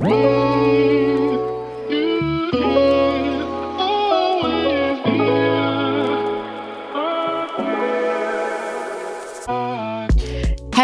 Whoa!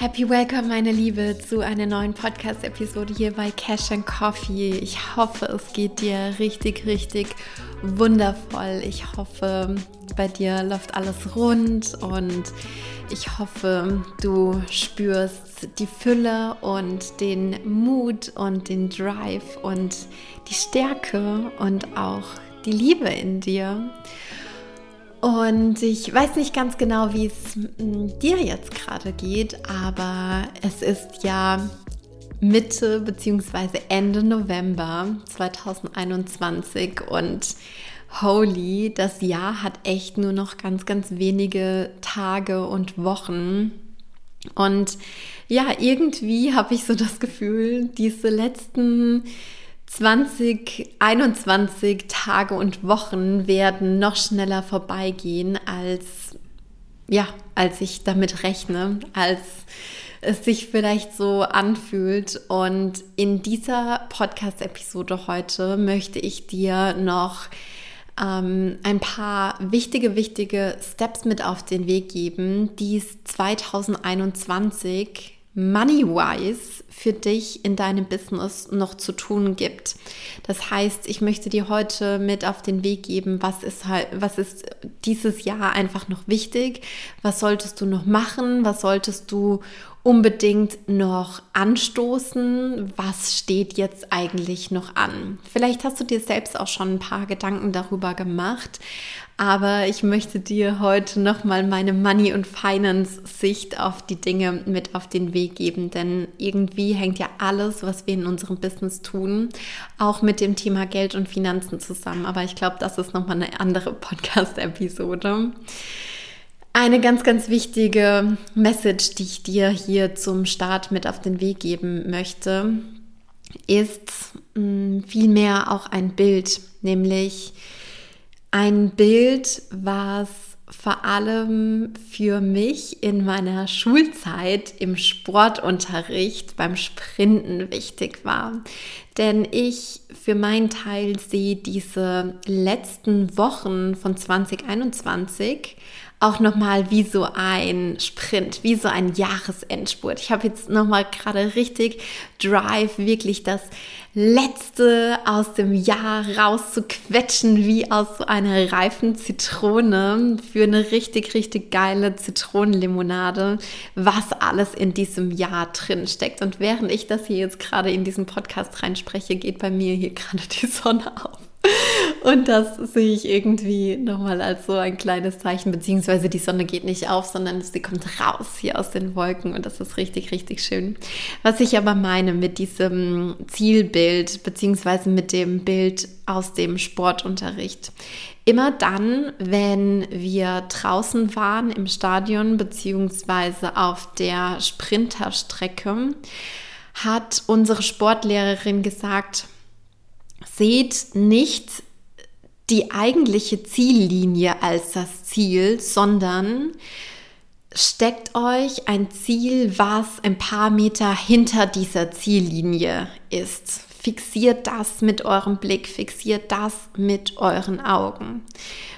Happy Welcome, meine Liebe, zu einer neuen Podcast-Episode hier bei Cash and Coffee. Ich hoffe, es geht dir richtig, richtig wundervoll. Ich hoffe, bei dir läuft alles rund und ich hoffe, du spürst die Fülle und den Mut und den Drive und die Stärke und auch die Liebe in dir. Und ich weiß nicht ganz genau, wie es mm, dir jetzt gerade geht, aber es ist ja Mitte bzw. Ende November 2021 und holy, das Jahr hat echt nur noch ganz, ganz wenige Tage und Wochen. Und ja, irgendwie habe ich so das Gefühl, diese letzten 2021 Tage und Wochen werden noch schneller vorbeigehen, als, ja, als ich damit rechne, als es sich vielleicht so anfühlt. Und in dieser Podcast-Episode heute möchte ich dir noch ähm, ein paar wichtige, wichtige Steps mit auf den Weg geben, die es 2021 money-wise für dich in deinem Business noch zu tun gibt. Das heißt, ich möchte dir heute mit auf den Weg geben, was ist halt, was ist dieses Jahr einfach noch wichtig, was solltest du noch machen, was solltest du unbedingt noch anstoßen? Was steht jetzt eigentlich noch an? Vielleicht hast du dir selbst auch schon ein paar Gedanken darüber gemacht, aber ich möchte dir heute nochmal meine Money- und Finance-Sicht auf die Dinge mit auf den Weg geben, denn irgendwie hängt ja alles, was wir in unserem Business tun, auch mit dem Thema Geld und Finanzen zusammen. Aber ich glaube, das ist nochmal eine andere Podcast-Episode. Eine ganz, ganz wichtige Message, die ich dir hier zum Start mit auf den Weg geben möchte, ist mm, vielmehr auch ein Bild, nämlich ein Bild, was vor allem für mich in meiner Schulzeit im Sportunterricht beim Sprinten wichtig war. Denn ich für meinen Teil sehe diese letzten Wochen von 2021 auch nochmal wie so ein Sprint, wie so ein Jahresendspurt. Ich habe jetzt nochmal gerade richtig Drive, wirklich das Letzte aus dem Jahr rauszuquetschen, wie aus so einer reifen Zitrone für eine richtig, richtig geile Zitronenlimonade, was alles in diesem Jahr drin steckt. Und während ich das hier jetzt gerade in diesen Podcast reinspreche, geht bei mir hier gerade die Sonne auf. Und das sehe ich irgendwie nochmal als so ein kleines Zeichen, beziehungsweise die Sonne geht nicht auf, sondern sie kommt raus hier aus den Wolken und das ist richtig, richtig schön. Was ich aber meine mit diesem Zielbild, beziehungsweise mit dem Bild aus dem Sportunterricht. Immer dann, wenn wir draußen waren im Stadion, beziehungsweise auf der Sprinterstrecke, hat unsere Sportlehrerin gesagt, seht nicht die eigentliche Ziellinie als das Ziel, sondern steckt euch ein Ziel, was ein paar Meter hinter dieser Ziellinie ist. Fixiert das mit eurem Blick, fixiert das mit euren Augen.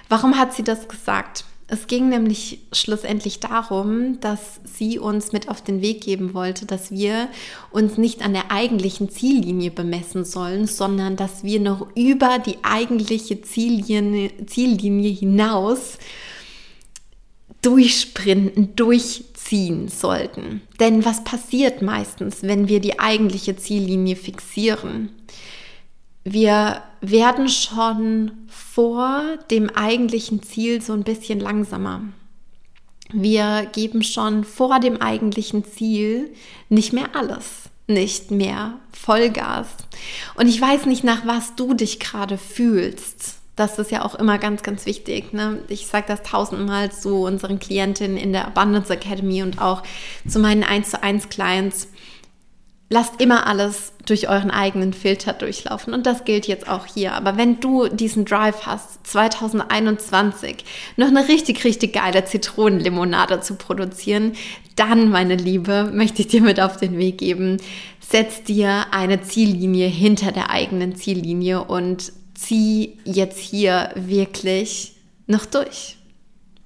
Warum hat sie das gesagt? Es ging nämlich schlussendlich darum, dass sie uns mit auf den Weg geben wollte, dass wir uns nicht an der eigentlichen Ziellinie bemessen sollen, sondern dass wir noch über die eigentliche Ziellinie, Ziellinie hinaus durchsprinten, durchziehen sollten. Denn was passiert meistens, wenn wir die eigentliche Ziellinie fixieren? Wir werden schon vor dem eigentlichen Ziel so ein bisschen langsamer. Wir geben schon vor dem eigentlichen Ziel nicht mehr alles, nicht mehr Vollgas. Und ich weiß nicht, nach was du dich gerade fühlst. das ist ja auch immer ganz, ganz wichtig. Ne? Ich sage das tausendmal zu unseren Klientinnen in der Abundance Academy und auch zu meinen 1 zu 1 Clients. Lasst immer alles durch euren eigenen Filter durchlaufen. Und das gilt jetzt auch hier. Aber wenn du diesen Drive hast, 2021 noch eine richtig, richtig geile Zitronenlimonade zu produzieren, dann, meine Liebe, möchte ich dir mit auf den Weg geben. Setz dir eine Ziellinie hinter der eigenen Ziellinie und zieh jetzt hier wirklich noch durch.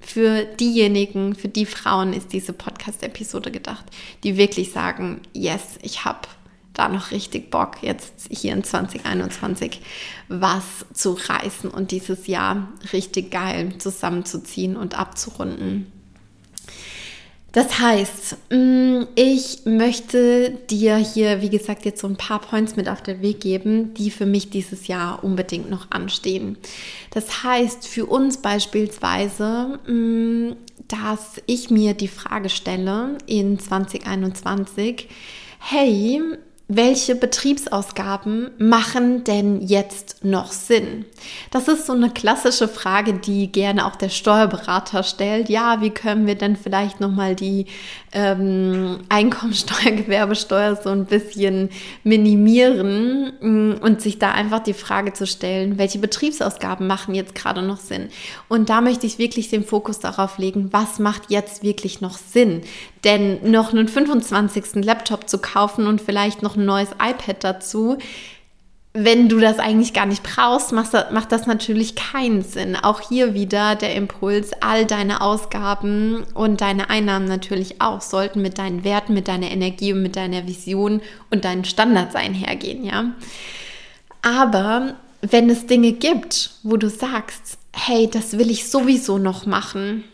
Für diejenigen, für die Frauen ist diese Podcast-Episode gedacht, die wirklich sagen, yes, ich habe da noch richtig Bock, jetzt hier in 2021 was zu reißen und dieses Jahr richtig geil zusammenzuziehen und abzurunden. Das heißt, mm, ich möchte dir hier, wie gesagt, jetzt so ein paar Points mit auf den Weg geben, die für mich dieses Jahr unbedingt noch anstehen. Das heißt, für uns beispielsweise, mm, dass ich mir die Frage stelle in 2021, hey, welche Betriebsausgaben machen denn jetzt noch Sinn? Das ist so eine klassische Frage, die gerne auch der Steuerberater stellt. Ja, wie können wir denn vielleicht nochmal die ähm, Einkommensteuer, Gewerbesteuer so ein bisschen minimieren mm, und sich da einfach die Frage zu stellen, welche Betriebsausgaben machen jetzt gerade noch Sinn? Und da möchte ich wirklich den Fokus darauf legen, was macht jetzt wirklich noch Sinn? Denn noch einen 25. Laptop zu kaufen und vielleicht noch ein neues iPad dazu, wenn du das eigentlich gar nicht brauchst, macht das, natürlich keinen Sinn. Auch hier wieder der Impuls, all deine Ausgaben und deine Einnahmen natürlich auch sollten mit deinen Werten, mit deiner Energie und mit deiner Vision und deinen Standards einhergehen, ja. Aber wenn es Dinge gibt, wo du sagst, hey, das will ich sowieso noch machen,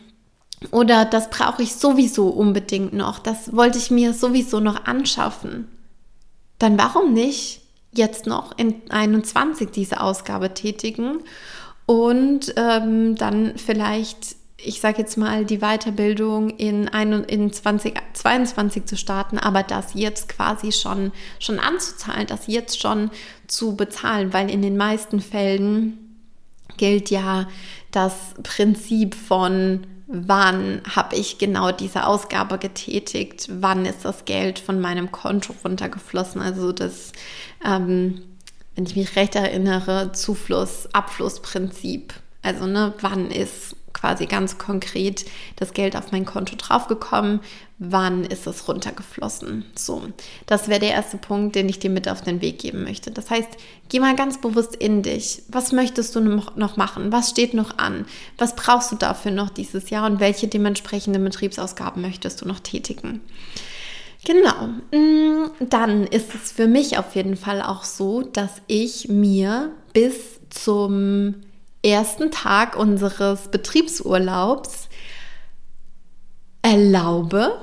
oder das brauche ich sowieso unbedingt noch. Das wollte ich mir sowieso noch anschaffen. Dann warum nicht jetzt noch in 21 diese Ausgabe tätigen und ähm, dann vielleicht, ich sage jetzt mal, die Weiterbildung in, ein, in 2022 zu starten, aber das jetzt quasi schon, schon anzuzahlen, das jetzt schon zu bezahlen, weil in den meisten Fällen gilt ja das Prinzip von wann habe ich genau diese Ausgabe getätigt, wann ist das Geld von meinem Konto runtergeflossen. Also das, ähm, wenn ich mich recht erinnere, Zufluss, Abflussprinzip. Also ne, wann ist quasi ganz konkret das Geld auf mein Konto draufgekommen, wann ist es runtergeflossen. So, das wäre der erste Punkt, den ich dir mit auf den Weg geben möchte. Das heißt, geh mal ganz bewusst in dich. Was möchtest du noch machen? Was steht noch an? Was brauchst du dafür noch dieses Jahr und welche dementsprechenden Betriebsausgaben möchtest du noch tätigen? Genau. Mm, dann ist es für mich auf jeden Fall auch so, dass ich mir bis zum ersten Tag unseres Betriebsurlaubs erlaube,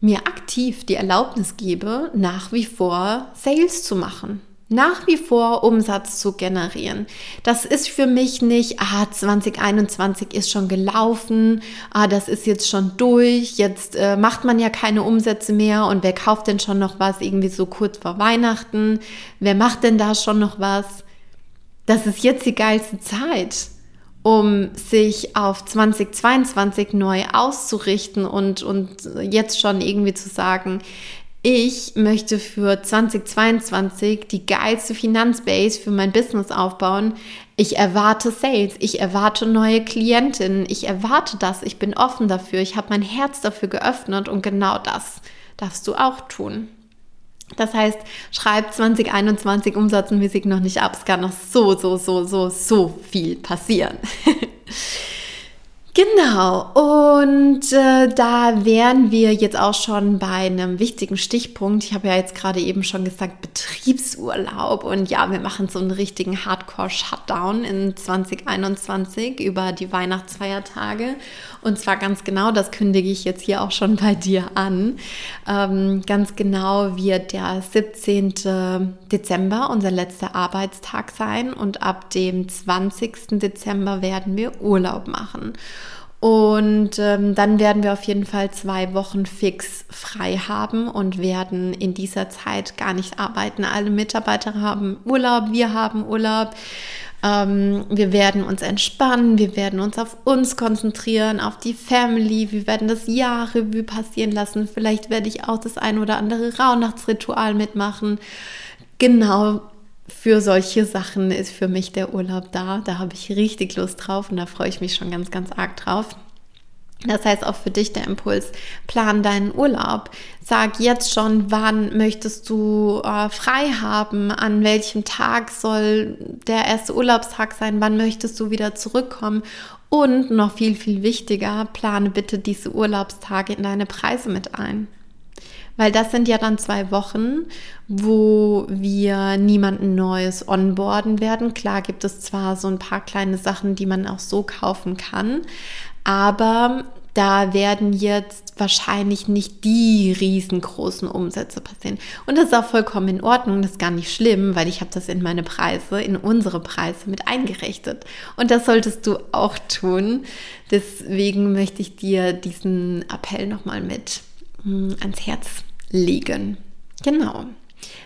mir aktiv die Erlaubnis gebe, nach wie vor Sales zu machen. Nach wie vor Umsatz zu generieren. Das ist für mich nicht, ah, 2021 ist schon gelaufen, ah, das ist jetzt schon durch, jetzt äh, macht man ja keine Umsätze mehr und wer kauft denn schon noch was irgendwie so kurz vor Weihnachten? Wer macht denn da schon noch was? das ist jetzt die geilste Zeit, um sich auf 2022 neu auszurichten und, und jetzt schon irgendwie zu sagen, ich möchte für 2022 die geilste Finanzbase für mein Business aufbauen. Ich erwarte Sales, ich erwarte neue Klientinnen, ich erwarte das, ich bin offen dafür, ich habe mein Herz dafür geöffnet und genau das darfst du auch tun. Das heißt, schreib 2021 umsatzmäßig noch nicht ab. Es kann noch so, so, so, so, so viel passieren. Genau, und äh, da wären wir jetzt auch schon bei einem wichtigen Stichpunkt. Ich habe ja jetzt gerade eben schon gesagt, Betriebsurlaub. Und ja, wir machen so einen richtigen Hardcore-Shutdown in 2021 über die Weihnachtsfeiertage. Und zwar ganz genau, das kündige ich jetzt hier auch schon bei dir an. Ähm, ganz genau wird der 17. Dezember unser letzter Arbeitstag sein und ab dem 20. Dezember werden wir Urlaub machen. Und ähm, dann werden wir auf jeden Fall zwei Wochen fix frei haben und werden in dieser Zeit gar nicht arbeiten. Alle Mitarbeiter haben Urlaub, wir haben Urlaub. Ähm, wir werden uns entspannen, wir werden uns auf uns konzentrieren, auf die Family, wir werden das Jahr Revue passieren lassen. Vielleicht werde ich auch das ein oder andere Rauhnachtsritual mitmachen. Genau für solche Sachen ist für mich der Urlaub da. Da habe ich richtig Lust drauf und da freue ich mich schon ganz, ganz arg drauf. Das heißt auch für dich der Impuls, plan deinen Urlaub. Sag jetzt schon, wann möchtest du äh, frei haben, an welchem Tag soll der erste Urlaubstag sein, wann möchtest du wieder zurückkommen und noch viel, viel wichtiger, plane bitte diese Urlaubstage in deine Preise mit ein. Weil das sind ja dann zwei Wochen, wo wir niemanden Neues onboarden werden. Klar gibt es zwar so ein paar kleine Sachen, die man auch so kaufen kann, aber da werden jetzt wahrscheinlich nicht die riesengroßen Umsätze passieren. Und das ist auch vollkommen in Ordnung, das ist gar nicht schlimm, weil ich habe das in meine Preise, in unsere Preise mit eingerechnet. Und das solltest du auch tun. Deswegen möchte ich dir diesen Appell nochmal mit hm, ans Herz legen. Genau.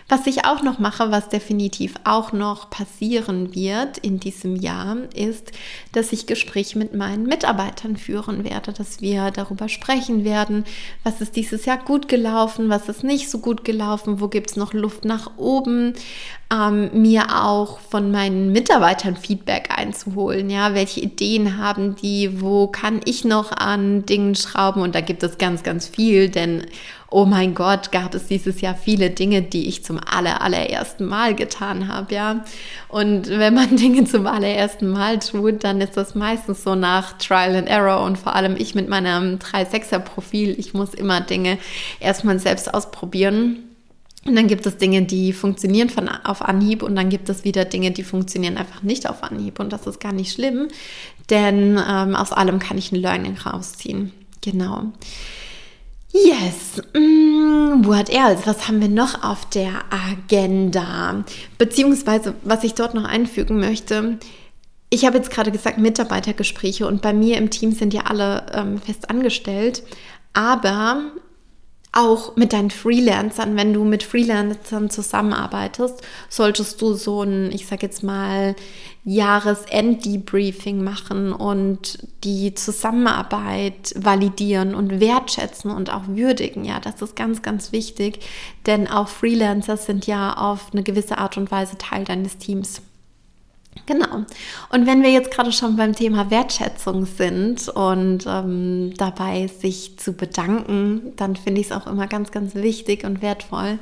Was ich auch noch mache, was definitiv auch noch passieren wird in diesem Jahr, ist, dass ich Gespräche mit meinen Mitarbeitern führen werde, dass wir darüber sprechen werden, was ist dieses Jahr gut gelaufen, was ist nicht so gut gelaufen, wo gibt es noch Luft nach oben, ähm, mir auch von meinen Mitarbeitern Feedback einzuholen. Ja, welche Ideen haben die? Wo kann ich noch an Dingen schrauben? Und da gibt es ganz, ganz viel, denn oh mein Gott, gab es dieses Jahr viele Dinge, die ich zum aller, allerersten Mal getan habe, ja. Und wenn man Dinge zum allerersten Mal tut, dann ist das meistens so nach Trial and Error und vor allem ich mit meinem 3-6er Profil, ich muss immer Dinge erstmal selbst ausprobieren. Und dann gibt es Dinge, die funktionieren von, auf Anhieb und dann gibt es wieder Dinge, die funktionieren einfach nicht auf Anhieb. Und das ist gar nicht schlimm, denn ähm, aus allem kann ich ein Learning rausziehen. Genau. Yes, mm, what else? Was haben wir noch auf der Agenda? Beziehungsweise, was ich dort noch einfügen möchte, ich habe jetzt gerade gesagt, Mitarbeitergespräche und bei mir im Team sind ja alle ähm, fest angestellt, aber auch mit deinen Freelancern, wenn du mit Freelancern zusammenarbeitest, solltest du so ein, ich sag jetzt mal, Jahresend-Debriefing machen und die Zusammenarbeit validieren und wertschätzen und auch würdigen. Ja, das ist ganz, ganz wichtig, denn auch Freelancer sind ja auf eine gewisse Art und Weise Teil deines Teams. Genau. Und wenn wir jetzt gerade schon beim Thema Wertschätzung sind und ähm, dabei sich zu bedanken, dann finde ich es auch immer ganz, ganz wichtig und wertvoll,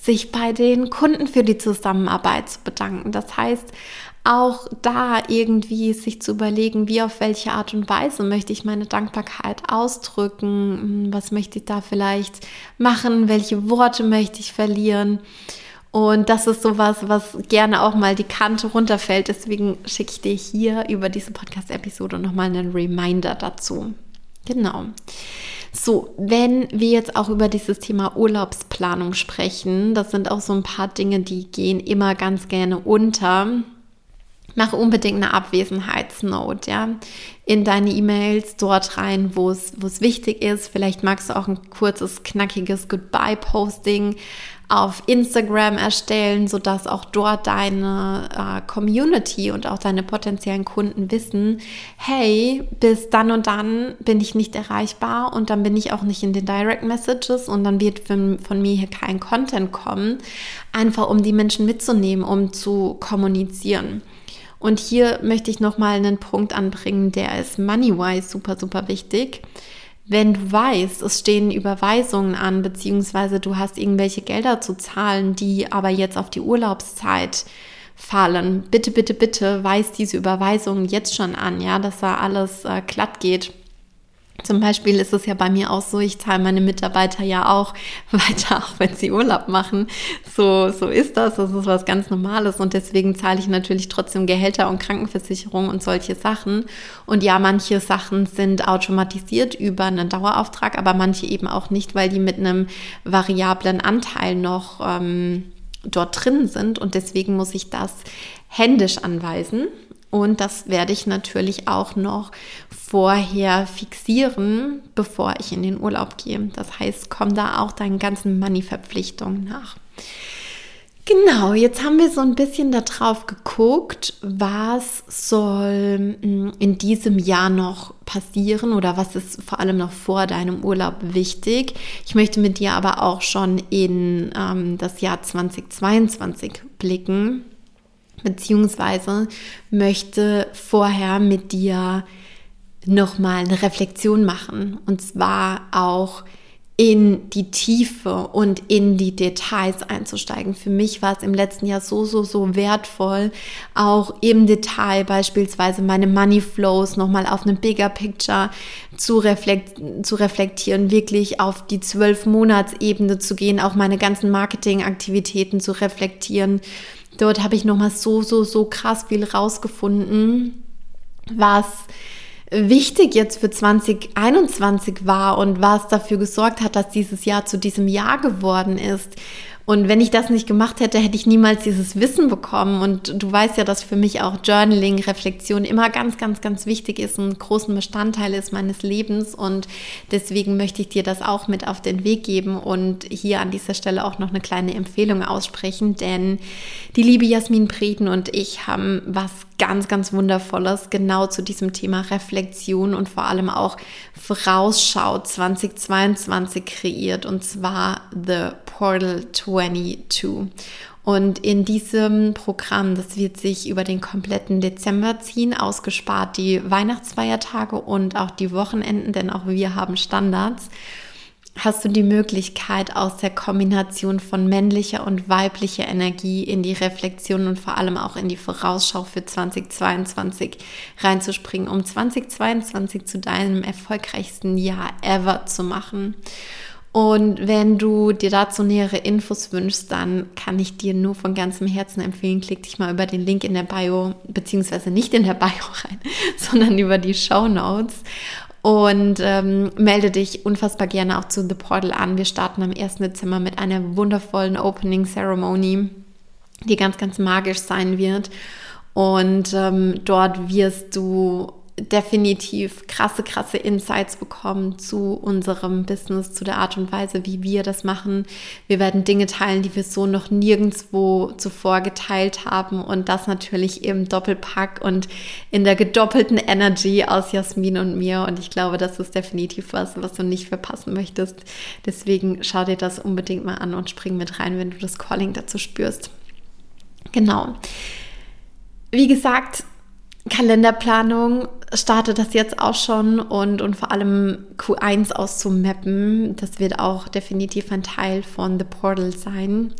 sich bei den Kunden für die Zusammenarbeit zu bedanken. Das heißt, auch da irgendwie sich zu überlegen, wie auf welche Art und Weise möchte ich meine Dankbarkeit ausdrücken, hm, was möchte ich da vielleicht machen, welche Worte möchte ich verlieren. Und das ist sowas, was gerne auch mal die Kante runterfällt. Deswegen schicke ich dir hier über diese Podcast-Episode nochmal einen Reminder dazu. Genau. So, wenn wir jetzt auch über dieses Thema Urlaubsplanung sprechen, das sind auch so ein paar Dinge, die gehen immer ganz gerne unter. Mach unbedingt eine Abwesenheitsnote, ja, in deine E-Mails dort rein, wo es, wo es wichtig ist. Vielleicht magst du auch ein kurzes, knackiges Goodbye-Posting auf Instagram erstellen, sodass auch dort deine äh, Community und auch deine potenziellen Kunden wissen, hey, bis dann und dann bin ich nicht erreichbar und dann bin ich auch nicht in den Direct Messages und dann wird von, von mir hier kein Content kommen, einfach um die Menschen mitzunehmen, um zu kommunizieren. Und hier möchte ich nochmal einen Punkt anbringen, der ist money-wise super, super wichtig wenn du weißt, es stehen Überweisungen an, beziehungsweise du hast irgendwelche Gelder zu zahlen, die aber jetzt auf die Urlaubszeit fallen, bitte, bitte, bitte weist diese Überweisungen jetzt schon an, ja, dass da alles äh, glatt geht. Zum Beispiel ist es ja bei mir auch so, ich zahle meine Mitarbeiter ja auch weiter, auch wenn sie Urlaub machen. So, so ist das. Das ist was ganz Normales. Und deswegen zahle ich natürlich trotzdem Gehälter und Krankenversicherung und solche Sachen. Und ja, manche Sachen sind automatisiert über einen Dauerauftrag, aber manche eben auch nicht, weil die mit einem variablen Anteil noch ähm, dort drin sind. Und deswegen muss ich das händisch anweisen. Und das werde ich natürlich auch noch vorher fixieren, bevor ich in den Urlaub gehe. Das heißt, komm da auch deinen ganzen Money-Verpflichtungen nach. Genau, jetzt haben wir so ein bisschen darauf geguckt, was soll mm, in diesem Jahr noch passieren oder was ist vor allem noch vor deinem Urlaub wichtig. Ich möchte mit dir aber auch schon in ähm, das Jahr 2022 blicken, beziehungsweise möchte vorher mit dir nochmal eine Reflexion machen und zwar auch in die Tiefe und in die Details einzusteigen. Für mich war es im letzten Jahr so, so, so wertvoll, auch im Detail beispielsweise meine Money Flows nochmal auf einem Bigger Picture zu, reflekt zu reflektieren, wirklich auf die zwölf Monatsebene zu gehen, auch meine ganzen Marketingaktivitäten zu reflektieren. Dort habe ich nochmal so, so, so krass viel rausgefunden, was wichtig jetzt für 2021 war und was dafür gesorgt hat, dass dieses Jahr zu diesem Jahr geworden ist. Und wenn ich das nicht gemacht hätte, hätte ich niemals dieses Wissen bekommen. Und du weißt ja, dass für mich auch Journaling, Reflexion immer ganz, ganz, ganz wichtig ist, ein großen Bestandteil ist meines Lebens. Und deswegen möchte ich dir das auch mit auf den Weg geben und hier an dieser Stelle auch noch eine kleine Empfehlung aussprechen. Denn die liebe Jasmin Prieden und ich haben was ganz, ganz Wundervolles genau zu diesem Thema Reflexion und vor allem auch Vorausschau 2022 kreiert. Und zwar The Portal 22. Und in diesem Programm, das wird sich über den kompletten Dezember ziehen, ausgespart die Weihnachtsfeiertage und auch die Wochenenden, denn auch wir haben Standards hast du die Möglichkeit, aus der Kombination von männlicher und weiblicher Energie in die Reflexion und vor allem auch in die Vorausschau für 2022 reinzuspringen, um 2022 zu deinem erfolgreichsten Jahr ever zu machen. Und wenn du dir dazu nähere Infos wünschst, dann kann ich dir nur von ganzem Herzen empfehlen, klick dich mal über den Link in der Bio, beziehungsweise nicht in der Bio rein, sondern über die Show Notes und ähm, melde dich unfassbar gerne auch zu The Portal an. Wir starten am 1. Dezember mit einer wundervollen Opening Ceremony, die ganz, ganz magisch sein wird. Und ähm, dort wirst du definitiv krasse, krasse Insights bekommen zu unserem Business, zu der Art und Weise, wie wir das machen. Wir werden Dinge teilen, die wir so noch nirgendwo zuvor geteilt haben und das natürlich im Doppelpack und in der gedoppelten Energy aus Jasmin und mir. Und ich glaube, das ist definitiv was, was du nicht verpassen möchtest. Deswegen schau dir das unbedingt mal an und spring mit rein, wenn du das Calling dazu spürst. Genau. Wie gesagt, Kalenderplanung startet das jetzt auch schon und, und vor allem Q1 auszumappen. Das wird auch definitiv ein Teil von The Portal sein.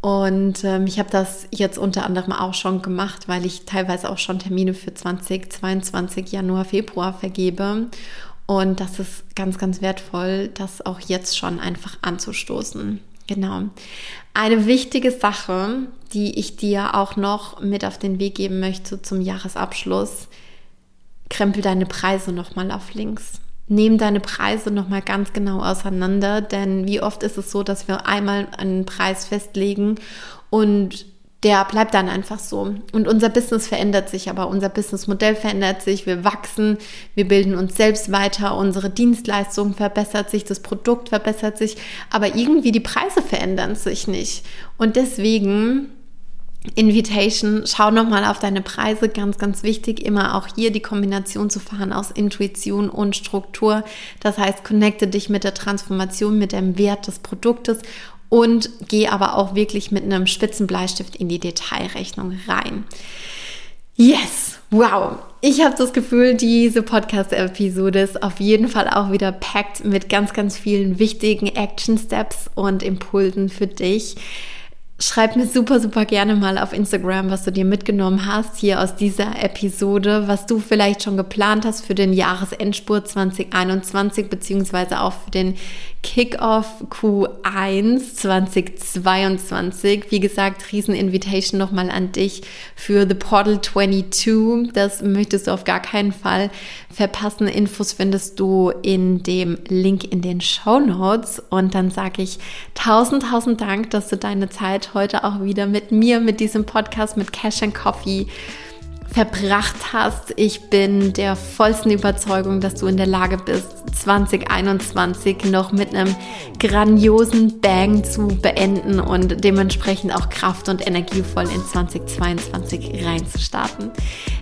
Und ähm, ich habe das jetzt unter anderem auch schon gemacht, weil ich teilweise auch schon Termine für 2022 Januar, Februar vergebe. Und das ist ganz, ganz wertvoll, das auch jetzt schon einfach anzustoßen. Genau. Eine wichtige Sache, die ich dir auch noch mit auf den Weg geben möchte zum Jahresabschluss, krempel deine Preise nochmal auf links. Nehm deine Preise nochmal ganz genau auseinander, denn wie oft ist es so, dass wir einmal einen Preis festlegen und der bleibt dann einfach so. Und unser Business verändert sich, aber unser Businessmodell verändert sich, wir wachsen, wir bilden uns selbst weiter, unsere Dienstleistung verbessert sich, das Produkt verbessert sich, aber irgendwie die Preise verändern sich nicht. Und deswegen Invitation, schau nochmal auf deine Preise, ganz, ganz wichtig, immer auch hier die Kombination zu fahren aus Intuition und Struktur. Das heißt, connecte dich mit der Transformation, mit dem Wert des Produktes und geh aber auch wirklich mit einem spitzen Bleistift in die Detailrechnung rein. Yes, wow. Ich habe das Gefühl, diese Podcast-Episode ist auf jeden Fall auch wieder packed mit ganz, ganz vielen wichtigen Action Steps und Impulsen für dich. Schreib mir super, super gerne mal auf Instagram, was du dir mitgenommen hast hier aus dieser Episode, was du vielleicht schon geplant hast für den Jahresendspurt 2021 beziehungsweise auch für den Kickoff Q1 2022. Wie gesagt, riesen Invitation nochmal an dich für The Portal 22. Das möchtest du auf gar keinen Fall verpassen. Infos findest du in dem Link in den Show Notes. Und dann sage ich tausend, tausend Dank, dass du deine Zeit heute auch wieder mit mir, mit diesem Podcast, mit Cash and Coffee verbracht hast. Ich bin der vollsten Überzeugung, dass du in der Lage bist, 2021 noch mit einem grandiosen Bang zu beenden und dementsprechend auch kraft- und energievoll in 2022 reinzustarten.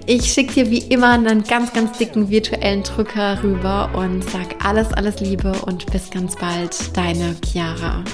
Ich schicke dir wie immer einen ganz, ganz dicken virtuellen Drücker rüber und sag alles, alles Liebe und bis ganz bald, deine Chiara.